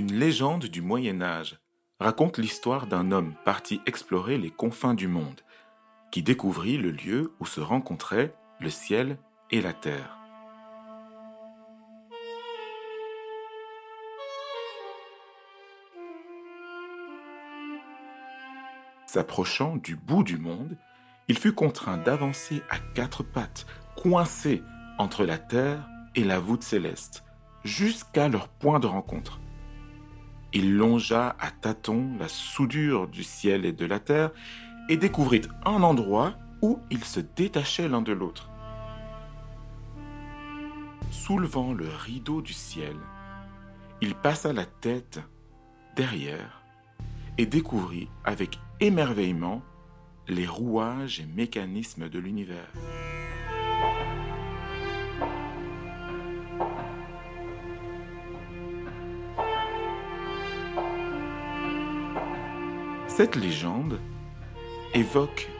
Une légende du Moyen Âge raconte l'histoire d'un homme parti explorer les confins du monde, qui découvrit le lieu où se rencontraient le ciel et la terre. S'approchant du bout du monde, il fut contraint d'avancer à quatre pattes, coincé entre la terre et la voûte céleste, jusqu'à leur point de rencontre. Il longea à tâtons la soudure du ciel et de la terre et découvrit un endroit où ils se détachaient l'un de l'autre. Soulevant le rideau du ciel, il passa la tête derrière et découvrit avec émerveillement les rouages et mécanismes de l'univers. Cette légende évoque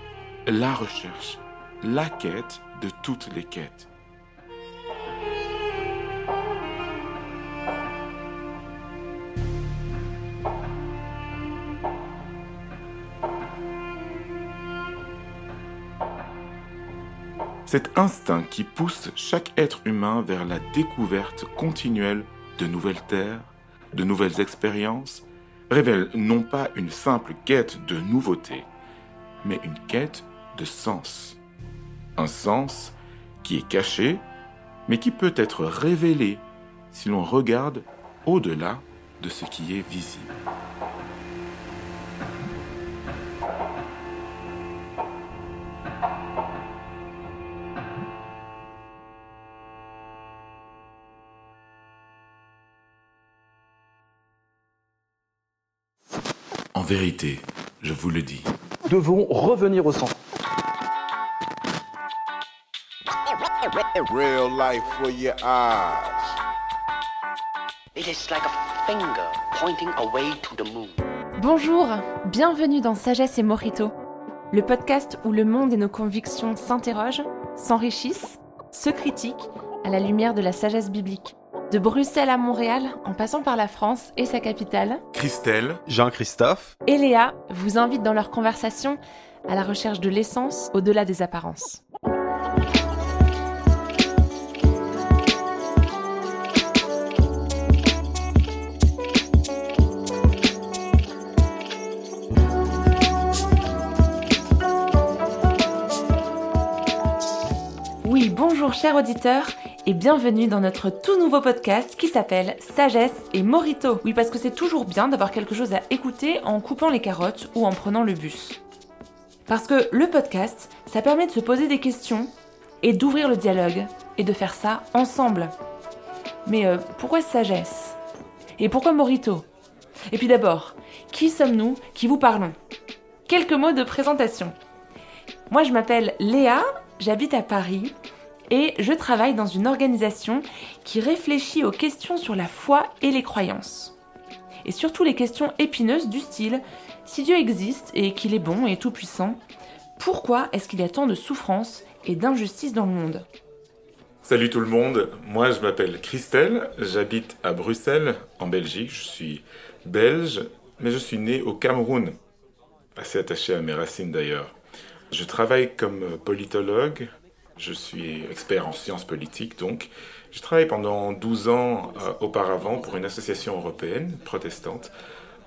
la recherche, la quête de toutes les quêtes. Cet instinct qui pousse chaque être humain vers la découverte continuelle de nouvelles terres, de nouvelles expériences, révèle non pas une simple quête de nouveauté, mais une quête de sens. Un sens qui est caché, mais qui peut être révélé si l'on regarde au-delà de ce qui est visible. Vérité, je vous le dis. devons revenir au centre. Real life for your eyes. It is like a finger pointing away to the moon. Bonjour, bienvenue dans Sagesse et Morito, le podcast où le monde et nos convictions s'interrogent, s'enrichissent, se critiquent à la lumière de la sagesse biblique. De Bruxelles à Montréal, en passant par la France et sa capitale, Christelle, Jean-Christophe. et Léa vous invitent dans leur conversation à la recherche de l'essence au-delà des apparences. Oui, bonjour chers auditeurs et bienvenue dans notre tout nouveau podcast qui s'appelle Sagesse et Morito. Oui, parce que c'est toujours bien d'avoir quelque chose à écouter en coupant les carottes ou en prenant le bus. Parce que le podcast, ça permet de se poser des questions et d'ouvrir le dialogue et de faire ça ensemble. Mais euh, pourquoi sagesse? Et pourquoi Morito? Et puis d'abord, qui sommes-nous? Qui vous parlons? Quelques mots de présentation. Moi, je m'appelle Léa, j'habite à Paris et je travaille dans une organisation qui réfléchit aux questions sur la foi et les croyances. Et surtout les questions épineuses du style si Dieu existe et qu'il est bon et tout-puissant, pourquoi est-ce qu'il y a tant de souffrance et d'injustice dans le monde? Salut tout le monde, moi je m'appelle Christelle, j'habite à Bruxelles, en Belgique, je suis belge, mais je suis né au Cameroun, assez attaché à mes racines d'ailleurs. Je travaille comme politologue, je suis expert en sciences politiques donc. Je travaille pendant 12 ans euh, auparavant pour une association européenne protestante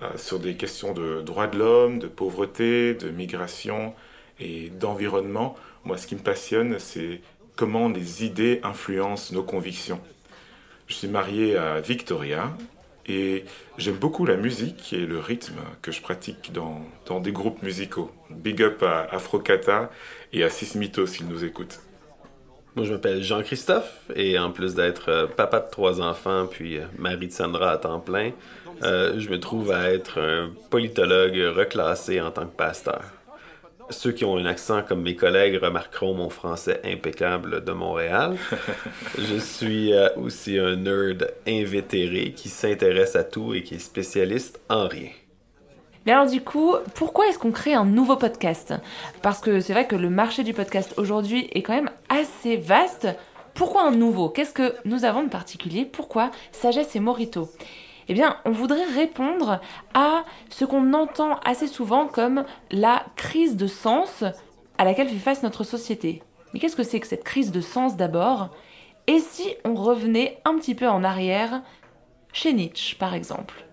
euh, sur des questions de droits de l'homme, de pauvreté, de migration et d'environnement. Moi ce qui me passionne c'est comment les idées influencent nos convictions. Je suis marié à Victoria et j'aime beaucoup la musique et le rythme que je pratique dans, dans des groupes musicaux. Big up à Afrocata et à Sismito s'ils nous écoutent. Moi, je m'appelle Jean-Christophe et en plus d'être euh, papa de trois enfants puis euh, mari de Sandra à temps plein, euh, je me trouve à être un politologue reclassé en tant que pasteur. Ceux qui ont un accent comme mes collègues remarqueront mon français impeccable de Montréal. je suis aussi un nerd invétéré qui s'intéresse à tout et qui est spécialiste en rien. Mais alors du coup, pourquoi est-ce qu'on crée un nouveau podcast? Parce que c'est vrai que le marché du podcast aujourd'hui est quand même assez vaste. Pourquoi un nouveau? Qu'est-ce que nous avons de particulier? Pourquoi Sagesse et Morito? Eh bien, on voudrait répondre à ce qu'on entend assez souvent comme la crise de sens à laquelle fait face notre société. Mais qu'est-ce que c'est que cette crise de sens d'abord? Et si on revenait un petit peu en arrière, chez Nietzsche par exemple?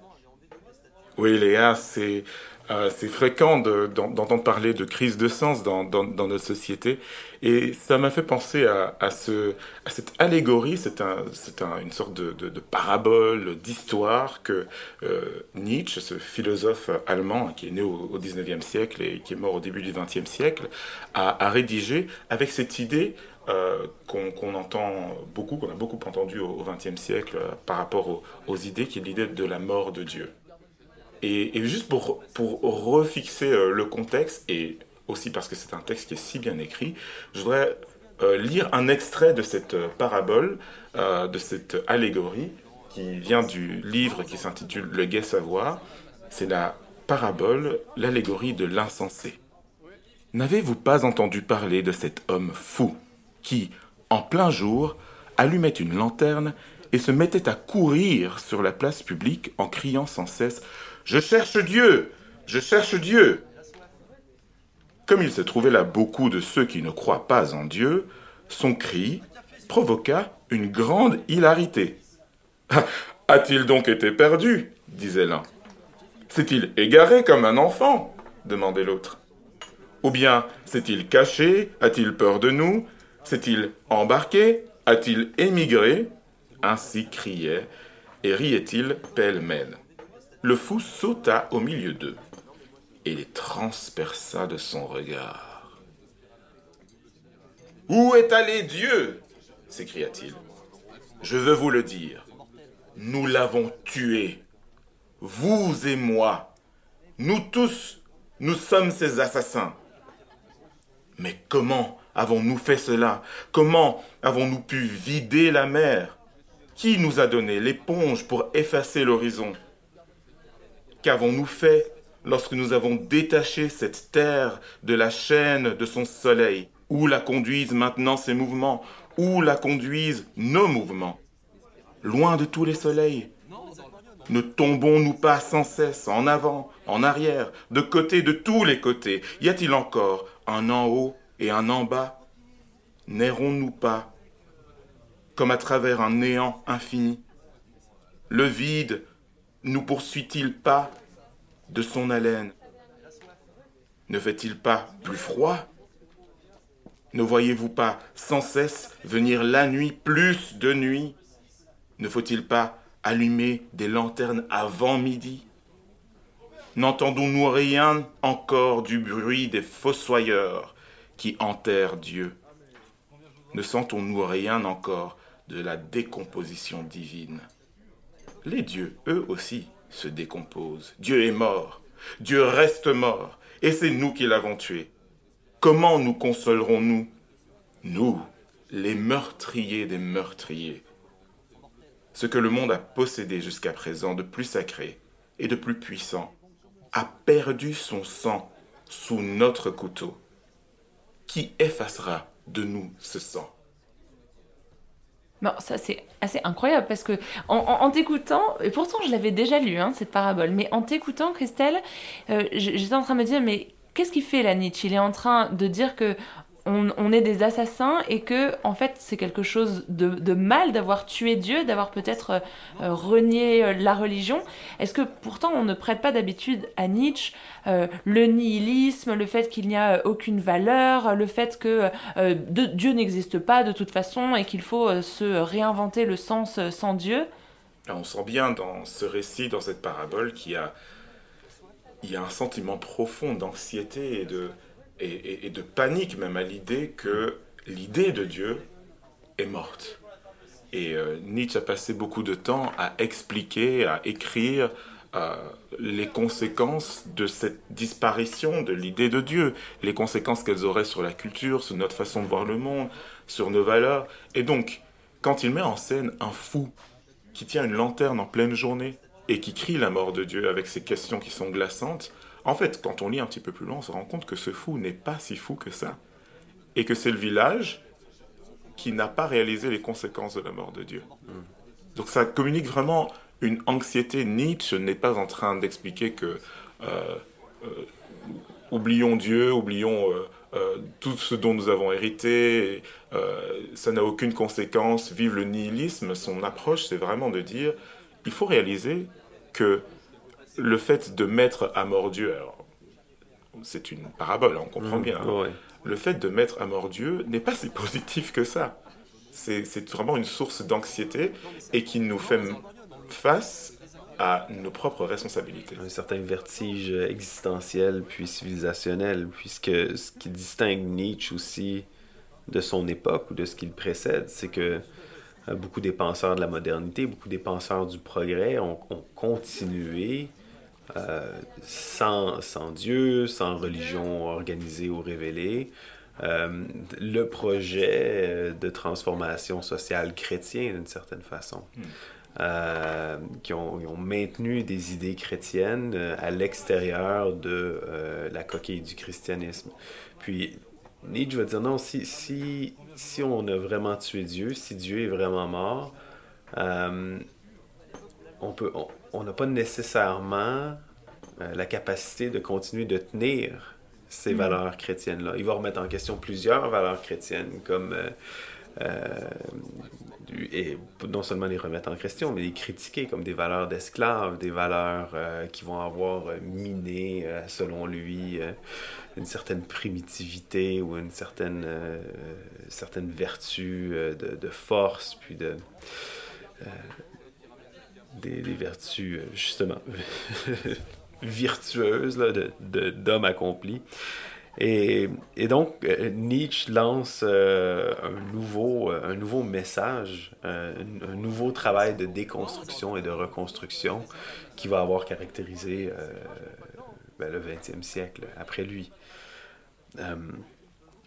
Oui, Léa, c'est euh, c'est fréquent d'entendre parler de crise de sens dans, dans, dans notre société. Et ça m'a fait penser à, à, ce, à cette allégorie, c'est un, un, une sorte de, parabole, d'histoire que euh, Nietzsche, ce philosophe allemand qui est né au, au 19e siècle et qui est mort au début du 20e siècle, a, rédigé avec cette idée euh, qu'on entend beaucoup, qu'on a beaucoup entendu au XXe siècle par rapport aux, aux idées, qui est l'idée de la mort de Dieu. Et, juste pour, pour refixer euh, le contexte, et aussi parce que c'est un texte qui est si bien écrit, je voudrais euh, lire un extrait de cette euh, parabole, de cette allégorie, qui vient du livre qui s'intitule Le Gai Savoir. C'est la parabole, l'allégorie de l'insensé. N'avez-vous pas entendu parler de cet homme fou qui, en plein jour, allumait une lanterne et se mettait à courir sur la place publique en criant sans cesse je cherche Dieu. Je cherche Dieu. Comme il se trouvait là beaucoup de ceux qui ne croient pas en Dieu, son cri provoqua une grande hilarité. A-t-il donc été perdu? disait l'un. S'est-il égaré comme un enfant? demandait l'autre. Ou bien s'est-il caché? A-t-il peur de nous? S'est-il embarqué? A-t-il émigré? Ainsi criait et riait-il pêle-mêle le fou sauta au milieu d'eux et les transperça de son regard. Où est allé Dieu? s'écria-t-il. Je veux vous le dire. Nous l'avons tué. Vous et moi. Nous tous, nous sommes ces assassins. Mais comment avons-nous fait cela? Comment avons-nous pu vider la mer? Qui nous a donné l'éponge pour effacer l'horizon? Qu'avons-nous fait lorsque nous avons détaché cette terre de la chaîne de son soleil? Où la conduisent maintenant ses mouvements? Où la conduisent nos mouvements? Loin de tous les soleils Ne tombons-nous pas sans cesse en avant, en arrière, de côté, de tous les côtés? Y a-t-il encore un en haut et un en bas? N'errons-nous pas comme à travers un néant infini? Le vide nous poursuit-il pas de son haleine? Ne fait-il pas plus froid? Ne voyez-vous pas sans cesse venir la nuit plus de nuit? Ne faut-il pas allumer des lanternes avant midi? N'entendons-nous rien encore du bruit des fossoyeurs qui enterrent Dieu? Ne sentons-nous rien encore de la décomposition divine? Les dieux, eux aussi, se décomposent. Dieu est mort. Dieu reste mort. Et c'est nous qui l'avons tué. Comment nous consolerons-nous? Nous, les meurtriers des meurtriers. Ce que le monde a possédé jusqu'à présent de plus sacré et de plus puissant a perdu son sang sous notre couteau. Qui effacera de nous ce sang? Non, ça c'est assez incroyable parce que en, t'écoutant, et pourtant je l'avais déjà lu hein, cette parabole, mais en t'écoutant, Christelle, euh, j'étais en train de me dire mais qu'est-ce qu'il fait là Nietzsche? Il est en train de dire que on, est des assassins et que en fait c'est quelque chose de, de mal d'avoir tué Dieu, d'avoir peut-être euh, renié euh, la religion. Est-ce que pourtant on ne prête pas d'habitude à Nietzsche euh, le nihilisme, le fait qu'il n'y a euh, aucune valeur, le fait que euh, Dieu n'existe pas de toute façon et qu'il faut euh, se réinventer le sens sans Dieu? On sent bien dans ce récit, dans cette parabole, qu'il y a un sentiment profond d'anxiété et de et, de panique même à l'idée que l'idée de Dieu est morte. Et euh, Nietzsche a passé beaucoup de temps à expliquer, à écrire euh, les conséquences de cette disparition de l'idée de Dieu, les conséquences qu'elles auraient sur la culture, sur notre façon de voir le monde, sur nos valeurs. Et donc, quand il met en scène un fou qui tient une lanterne en pleine journée et qui crie la mort de Dieu avec ces questions qui sont glaçantes, en fait, quand on lit un petit peu plus loin, on se rend compte que ce fou n'est pas si fou que ça. Et que c'est le village qui n'a pas réalisé les conséquences de la mort de Dieu. Donc ça communique vraiment une anxiété. Nietzsche n'est pas en train d'expliquer que euh, euh, oublions Dieu, oublions euh, tout ce dont nous avons hérité, ça n'a aucune conséquence, vive le nihilisme. Son approche, c'est vraiment de dire, il faut réaliser que le fait de mettre à mort Dieu, c'est une parabole, on comprend Mmh, bien. hein. ouais. Le fait de mettre à mort Dieu n'est pas si positif que ça. C'est vraiment une source d'anxiété et qui nous fait face à nos propres responsabilités. un certain vertige existentiel puis civilisationnel, puisque ce qui distingue Nietzsche aussi de son époque ou de ce qui le précède, c'est que euh, beaucoup des penseurs de la modernité, beaucoup des penseurs du progrès ont, ont continué euh, sans, sans Dieu, sans religion organisée ou révélée, euh, le projet euh, de transformation sociale chrétien d'une certaine façon. Euh, qui ont, maintenu des idées chrétiennes à l'extérieur de la coquille du christianisme. Puis Nietzsche va dire non, si, si, si on a vraiment tué Dieu, si Dieu est vraiment mort, on peut, on- on n'a pas nécessairement euh, la capacité de continuer de tenir ces valeurs chrétiennes-là. Il va remettre en question plusieurs valeurs chrétiennes, comme euh, euh, et non seulement les remettre en question, mais les critiquer comme des valeurs d'esclaves, des valeurs euh, qui vont avoir miné, euh, selon lui, une certaine primitivité ou une certaine, certaine vertu de, de force, puis de... des, vertus, euh, justement, virtueuses là, de, de- d'hommes accomplis. Et, et donc, euh, Nietzsche lance euh, un, nouveau, un nouveau message, un, nouveau travail de déconstruction et de reconstruction qui va avoir caractérisé ben, le 20e siècle après lui.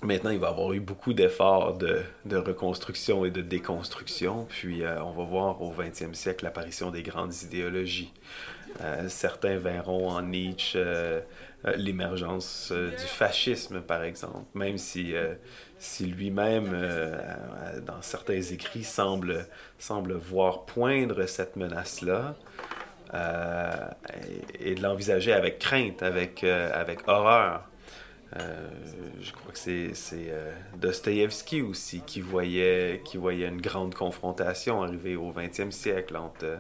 Maintenant, il va avoir eu beaucoup d'efforts de, reconstruction et de déconstruction, puis euh, on va voir au 20e siècle l'apparition des grandes idéologies. Euh, certains verront en Nietzsche euh, l'émergence du fascisme, par exemple, même si, si lui-même, dans certains écrits, semble, semble voir poindre cette menace-là et, et de l'envisager avec crainte, avec, avec horreur. Euh, je crois que c'est c'est, euh, aussi qui voyait, qui voyait une grande confrontation arriver au 20e siècle entre, euh,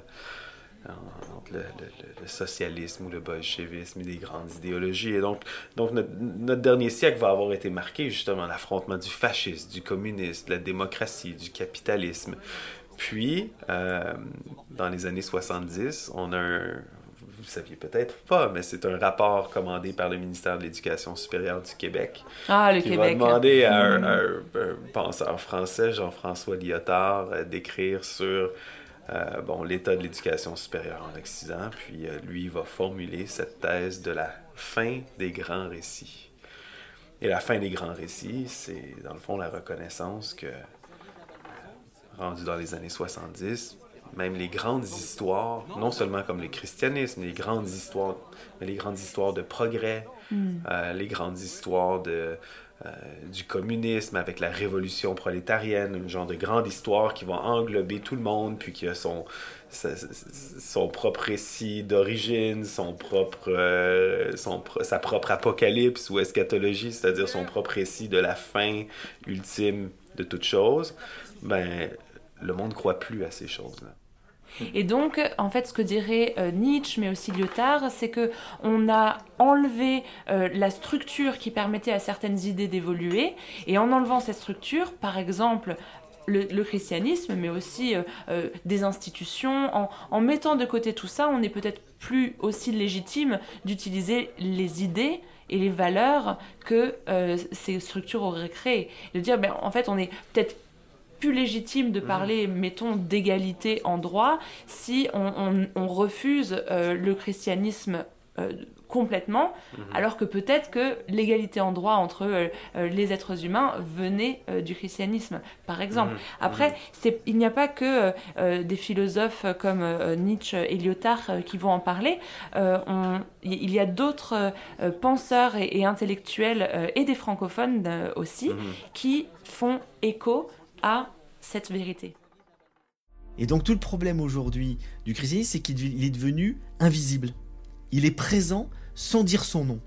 entre le, le- le socialisme ou le bolchevisme et des grandes idéologies. Et donc, donc notre, notre dernier siècle va avoir été marqué justement l'affrontement du fascisme, du communisme, de la démocratie, du capitalisme. Puis, euh, dans les années 70, on a un, vous saviez peut-être pas, mais c'est un rapport commandé par le ministère de l'Éducation supérieure du Québec Ah, le qui Québec. va demander à un, à un- un penseur français, Jean-François Lyotard, euh, d'écrire sur euh, bon, l'état de l'éducation supérieure en Occident. Puis euh, lui va formuler cette thèse de la fin des grands récits. Et la fin des grands récits, c'est dans le fond la reconnaissance que, rendu dans les années 70, même les grandes histoires, non seulement comme le christianisme, les grandes histoires, mais les grandes histoires de progrès, euh, les grandes histoires de, euh, du communisme avec la révolution prolétarienne, une genre de grande histoire qui va englober tout le monde, puis qui a son, son propre récit d'origine, son propre, euh, son, sa propre apocalypse ou eschatologie, c'est-à-dire son propre récit de la fin ultime de toute chose, ben, le monde ne croit plus à ces choses-là. Et donc, en fait, ce que dirait euh, Nietzsche, mais aussi Lyotard, c'est que on a enlevé euh, la structure qui permettait à certaines idées d'évoluer, et en enlevant cette structure, par exemple, le, christianisme, mais aussi euh, des institutions, en, mettant de côté tout ça, on est peut-être plus aussi légitime d'utiliser les idées et les valeurs que ces structures auraient créées. De dire, ben, en fait, on est peut-être plus légitime de parler, mettons, d'égalité en droit si on, on- on refuse euh, le christianisme euh, complètement, alors que peut-être que l'égalité en droit entre euh, les êtres humains venait euh, du christianisme, par exemple. Après, c'est- il n'y a pas que des philosophes comme Nietzsche et Lyotard qui vont en parler. On- il y a d'autres penseurs et, et intellectuels, et des francophones aussi, qui font écho à cette vérité. Et donc tout le problème aujourd'hui du christianisme, c'est qu'il est devenu invisible. Il est présent sans dire son nom.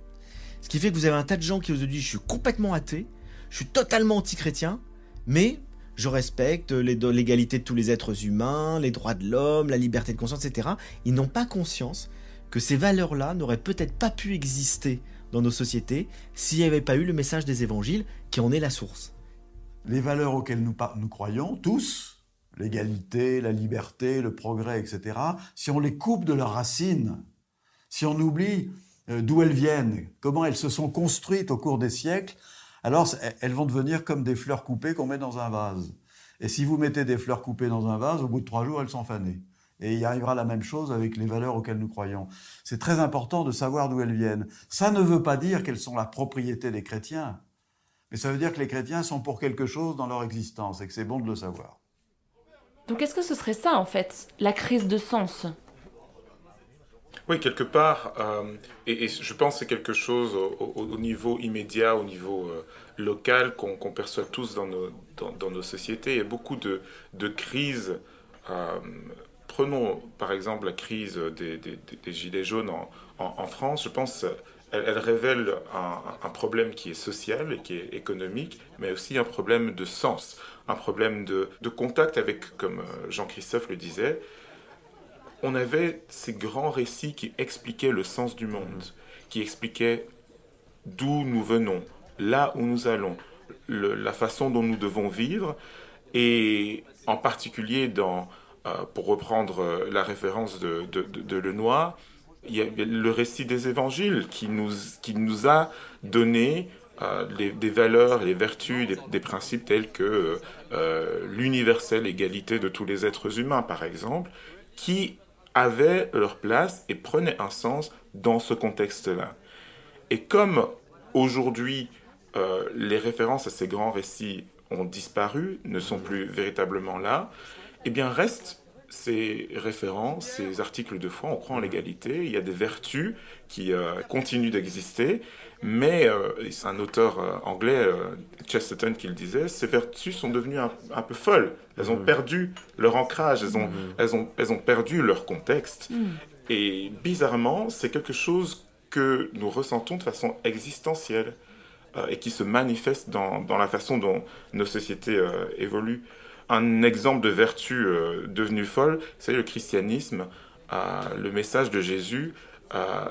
Ce qui fait que vous avez un tas de gens qui vous disent je suis complètement athée, je suis totalement anti-chrétien, mais je respecte l'égalité de tous les êtres humains, les droits de l'homme, la liberté de conscience, etc. Ils n'ont pas conscience que ces valeurs-là n'auraient peut-être pas pu exister dans nos sociétés s'il n'y avait pas eu le message des évangiles qui en est la source. Les valeurs auxquelles nous, croyons, tous, l'égalité, la liberté, le progrès, etc., si on les coupe de leurs racines, si on oublie euh, d'où elles viennent, comment elles se sont construites au cours des siècles, alors elles vont devenir comme des fleurs coupées qu'on met dans un vase. Et si vous mettez des fleurs coupées dans un vase, au bout de trois jours, elles sont fanées. Et il arrivera la même chose avec les valeurs auxquelles nous croyons. C'est très important de savoir d'où elles viennent. Ça ne veut pas dire qu'elles sont la propriété des chrétiens, mais ça veut dire que les chrétiens sont pour quelque chose dans leur existence et que c'est bon de le savoir. Donc est-ce que ce serait ça en fait, la crise de sens? Oui, quelque part, euh, et, je pense que c'est quelque chose au, niveau immédiat, au niveau euh, local qu'on perçoit tous dans nos, dans, nos, sociétés. Il y a beaucoup de, de crises. Euh, prenons par exemple la crise des, des, Gilets jaunes en, en, France. Je pense elle, elle révèle un, un, problème qui est social et qui est économique, mais aussi un problème de sens, un problème de, de contact avec, comme Jean-Christophe le disait, on avait ces grands récits qui expliquaient le sens du monde, qui expliquaient d'où nous venons, là où nous allons, la façon dont nous devons vivre, et en particulier dans, euh, pour reprendre euh, la référence de, de, Lenoir, il y a le récit des évangiles qui nous, qui nous a donné euh, des valeurs, les vertus, des, principes tels que l'universelle égalité de tous les êtres humains, par exemple, qui avaient leur place et prenaient un sens dans ce contexte-là. Et comme aujourd'hui, euh, les références à ces grands récits ont disparu, ne sont plus véritablement là, eh bien restent ces références, ces articles de foi, on croit en l'égalité, il y a des vertus qui euh, continuent d'exister, mais euh, c'est un auteur euh, anglais, Chesterton, qui le disait, ces vertus sont devenues un, peu folles, elles ont mm. perdu leur ancrage, elles ont, mm. elles ont, elles ont perdu leur contexte. Mm. Et bizarrement, c'est quelque chose que nous ressentons de façon existentielle et qui se manifeste dans, dans, la façon dont nos sociétés évoluent. Un exemple de vertu euh, devenue folle, c'est le christianisme. Euh, le message de Jésus euh,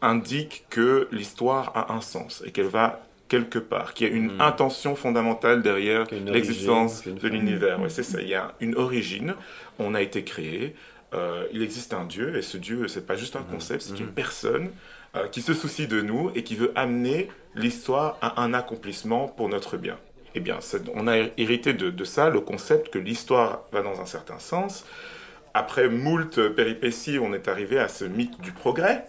indique que l'histoire a un sens et qu'elle va quelque part, qu'il y a une hmm. intention fondamentale derrière l'existence de l'univers. c'est ça, il y a une origine, on a été créé, il existe un Dieu, et ce Dieu, c'est pas juste un hmm. concept, c'est une hmm. personne qui se soucie de nous et qui veut amener l'histoire à un accomplissement pour notre bien eh bien, on a hérité de, ça le concept que l'histoire va dans un certain sens. Après moult péripéties, on est arrivé à ce mythe du progrès,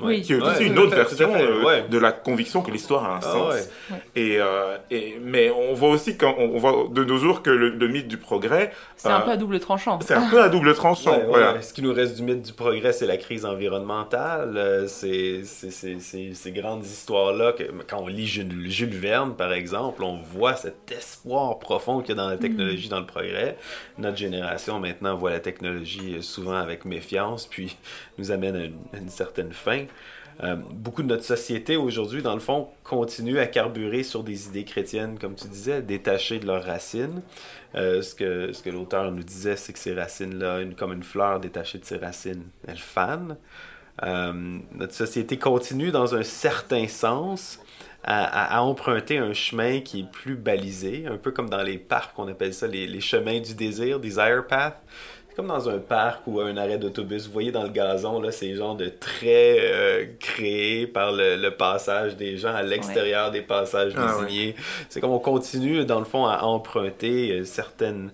oui. qui est aussi une autre version euh, de la conviction que l'histoire a un ah sens. Et, euh, et, mais on voit aussi quand on voit de nos jours que le, mythe du progrès. C'est un euh, peu à double tranchant. C'est un peu à double tranchant. voilà. Ce qui nous reste du mythe du progrès, c'est la crise environnementale. C'est ces grandes histoires-là. Quand on lit Jules, Jules, Verne, par exemple, on voit cet espoir profond qu'il y a dans la technologie, mm. dans le progrès. Notre génération maintenant voit la technologie souvent avec méfiance, puis nous amène à une certaine fin. Euh, beaucoup de notre société aujourd'hui, dans le fond, continue à carburer sur des idées chrétiennes, comme tu disais, détachées de leurs racines. Euh, ce que, l'auteur nous disait, c'est que ces racines-là, comme une fleur détachée de ses racines, elles fanent. Euh, notre société continue dans un certain sens à, emprunter un chemin qui est plus balisé, un peu comme dans les parcs, on appelle ça les, les chemins du désir, Desire Path comme dans un parc ou un arrêt d'autobus. Vous voyez dans le gazon, là, ces genres de traits euh, créés par le, passage des gens à l'extérieur des passages ah, désignés. C'est comme on continue, dans le fond, à emprunter euh, certaines,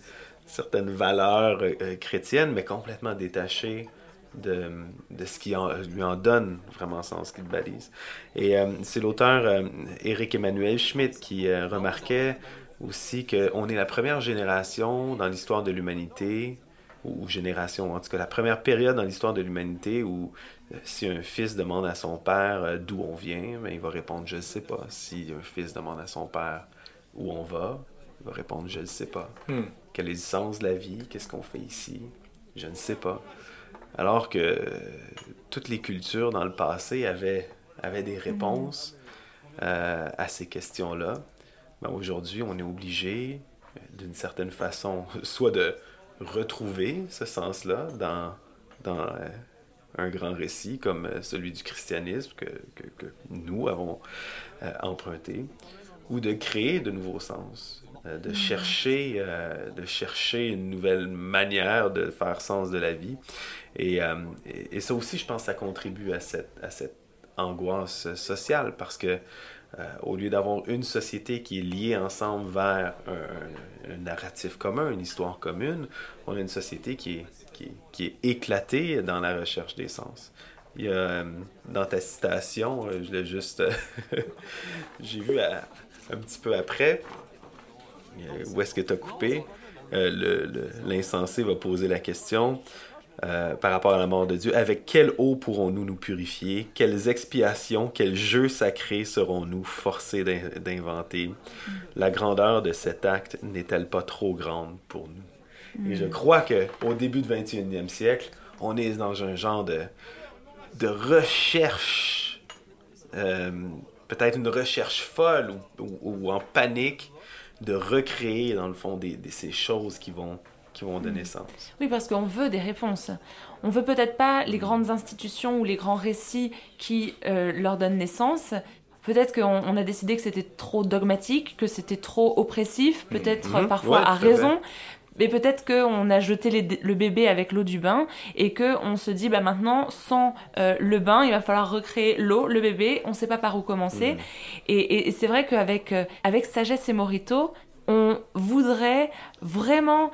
certaines valeurs euh, chrétiennes, mais complètement détachées de, de ce qui en, lui en donne vraiment sens, ce qui le balise. Et c'est l'auteur Éric Emmanuel Schmitt qui remarquait aussi qu'on est la première génération dans l'histoire de l'humanité ou génération, en tout cas la première période dans l'histoire de l'humanité où euh, si un fils demande à son père euh, d'où on vient, ben, il va répondre je ne sais pas. Si un fils demande à son père où on va, il va répondre Je ne sais pas. Hmm. Quel est le sens de la vie? Qu'est-ce qu'on fait ici? Je ne sais pas. Alors que euh, toutes les cultures dans le passé avaient, avaient des réponses euh, à ces questions-là. Ben, Aujourd'hui, on est obligé, d'une certaine façon, soit de retrouver ce sens-là dans, dans euh, un grand récit comme euh, celui du christianisme que, que, que nous avons euh, emprunté, ou de créer de nouveaux sens, euh, de, chercher, euh, de chercher une nouvelle manière de faire sens de la vie. Et, et, et ça aussi, je pense, ça contribue à cette, à cette angoisse sociale parce que euh, au lieu d'avoir une société qui est liée ensemble vers un, narratif commun, une histoire commune, on a une société qui est, qui est, éclatée dans la recherche des sens. Il y a, euh, dans ta citation, euh, je l'ai juste. J'ai vu un petit peu après, où est-ce que tu as coupé, l'insensé va poser la question euh, par rapport à la mort de Dieu. Avec quelle eau pourrons-nous nous purifier? Quelles expiations, quels jeux sacrés serons-nous forcés d'in- d'inventer? La grandeur de cet acte n'est-elle pas trop grande pour nous? Et je crois que au début du 21e siècle, on est dans un genre de, de recherche, euh, peut-être une recherche folle ou, ou- ou en panique de recréer dans le fond des, des- ces choses qui vont, qui vont donner sens. Oui, parce qu'on veut des réponses. On veut peut-être pas les grandes institutions ou les grands récits qui euh, leur donnent naissance. Peut-être qu'on on a décidé que c'était trop dogmatique, que c'était trop oppressif, peut-être Mhm. euh, parfois Ouais, à raison. Mais peut-être qu'on a jeté les- le bébé avec l'eau du bain et qu'on se dit, bah maintenant, sans euh, le bain, il va falloir recréer l'eau, le bébé, on ne sait pas par où commencer. Et, et- et c'est vrai qu'avec euh, avec Sagesse et Morito, on voudrait vraiment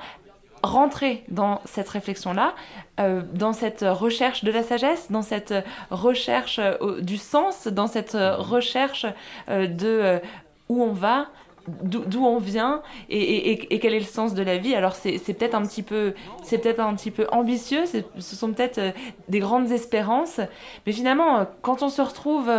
rentrer dans cette réflexion-là, euh, dans cette recherche de la sagesse, dans cette recherche euh, du sens, dans cette euh, recherche euh, de où on va, d'où on vient et, et- et- et quel est le sens de la vie. Alors c'est peut-être un petit peu, c'est peut-être un petit peu ambitieux, ce sont peut-être des grandes espérances, mais finalement, quand on se retrouve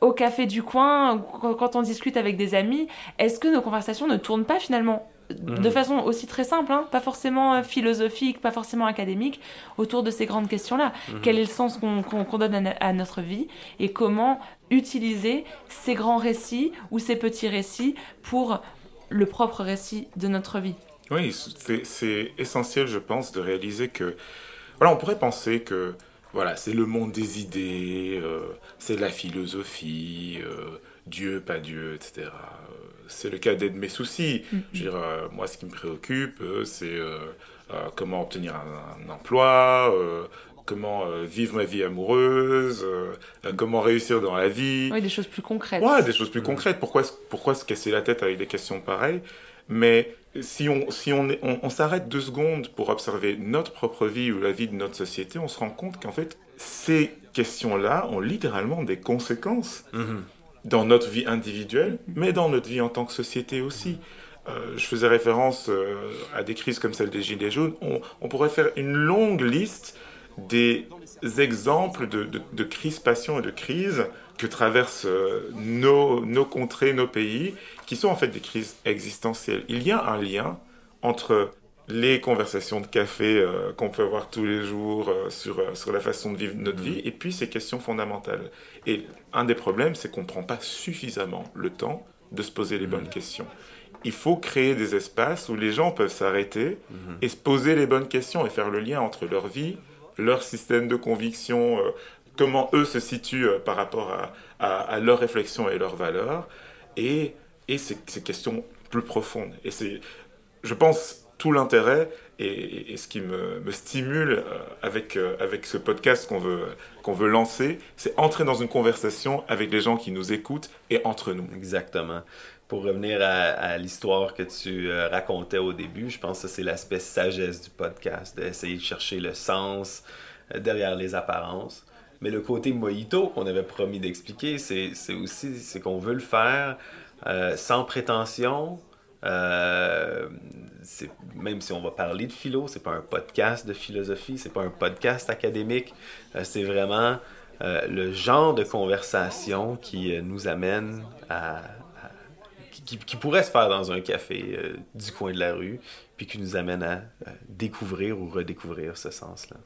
au café du coin, quand on discute avec des amis, est-ce que nos conversations ne tournent pas finalement? De Mhm. façon aussi très simple, hein, pas forcément euh, philosophique, pas forcément académique, autour de ces grandes questions-là. Mhm. Quel est le sens qu'on donne à, no- à notre vie et comment utiliser ces grands récits ou ces petits récits pour le propre récit de notre vie? Oui, c'est- c'est essentiel, je pense, de réaliser que. Voilà, on pourrait penser que. Voilà, c'est le monde des idées, euh, c'est la philosophie, euh, Dieu, pas Dieu, etc. Euh, C'est le cas d'être mes soucis. Je veux dire, euh, moi, ce qui me préoccupe, euh, c'est euh, euh, comment obtenir un, un emploi, euh, comment euh, vivre ma vie amoureuse, euh, euh, comment réussir dans la vie. Oui, des choses plus concrètes. Ouais, des choses plus concrètes. Pourquoi, se- pourquoi se casser la tête avec des questions pareilles? Mais si on, si on, on, on s'arrête deux secondes pour observer notre propre vie ou la vie de notre société, on se rend compte qu'en fait, ces questions-là ont littéralement des conséquences dans notre vie individuelle, mais dans notre vie en tant que société aussi. Euh, je faisais référence euh, à des crises comme celle des Gilets jaunes. On, on pourrait faire une longue liste des exemples de, de, de crispations et de crises que traversent euh, nos, nos contrées, nos pays, qui sont en fait des crises existentielles. Il y a un lien entre les conversations de café euh, qu'on peut avoir tous les jours euh, sur, euh, sur la façon de vivre notre vie, et puis ces questions fondamentales. Et un des problèmes, c'est qu'on ne prend pas suffisamment le temps de se poser les bonnes questions. Il faut créer des espaces où les gens peuvent s'arrêter et se poser les bonnes questions et faire le lien entre leur vie, leur système de conviction, comment eux se situent par rapport à, à, à leurs réflexions et leurs valeurs, et, et ces, ces questions plus profondes. Et c'est, je pense, tout l'intérêt et, ce qui me, stimule euh, avec, euh, avec ce podcast qu'on veut, qu'on veut lancer, c'est entrer dans une conversation avec les gens qui nous écoutent et entre nous. Exactement. Pour revenir à, l'histoire que tu euh, racontais au début, je pense que c'est l'aspect sagesse du podcast, d'essayer de chercher le sens derrière les apparences. Mais le côté mojito qu'on avait promis d'expliquer, c'est aussi qu'on veut le faire sans prétention. Euh, même si on va parler de philo, c'est pas un podcast de philosophie, c'est pas un podcast académique, euh, c'est vraiment euh, le genre de conversation qui nous amène à, qui, qui pourrait se faire dans un café du coin de la rue, puis qui nous amène à découvrir ou redécouvrir ce sens-là.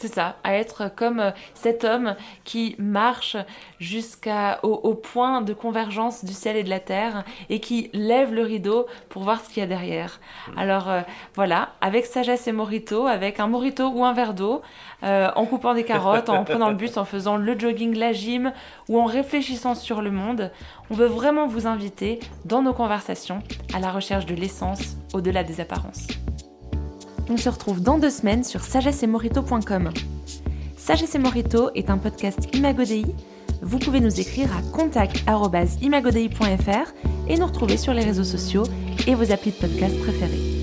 C'est ça, à être comme euh, cet homme qui marche jusqu'au au point de convergence du ciel et de la terre et qui lève le rideau pour voir ce qu'il y a derrière. Alors euh, voilà, avec sagesse et morito, avec un morito ou un verre d'eau, euh, en coupant des carottes, en prenant le bus, en faisant le jogging, la gym ou en réfléchissant sur le monde, on veut vraiment vous inviter dans nos conversations à la recherche de l'essence au-delà des apparences. On se retrouve dans deux semaines sur sagessemorito.com. Sagesse et Morito est un podcast Imagodei. Vous pouvez nous écrire à contact.imagodei.fr et nous retrouver sur les réseaux sociaux et vos applis de podcast préférés.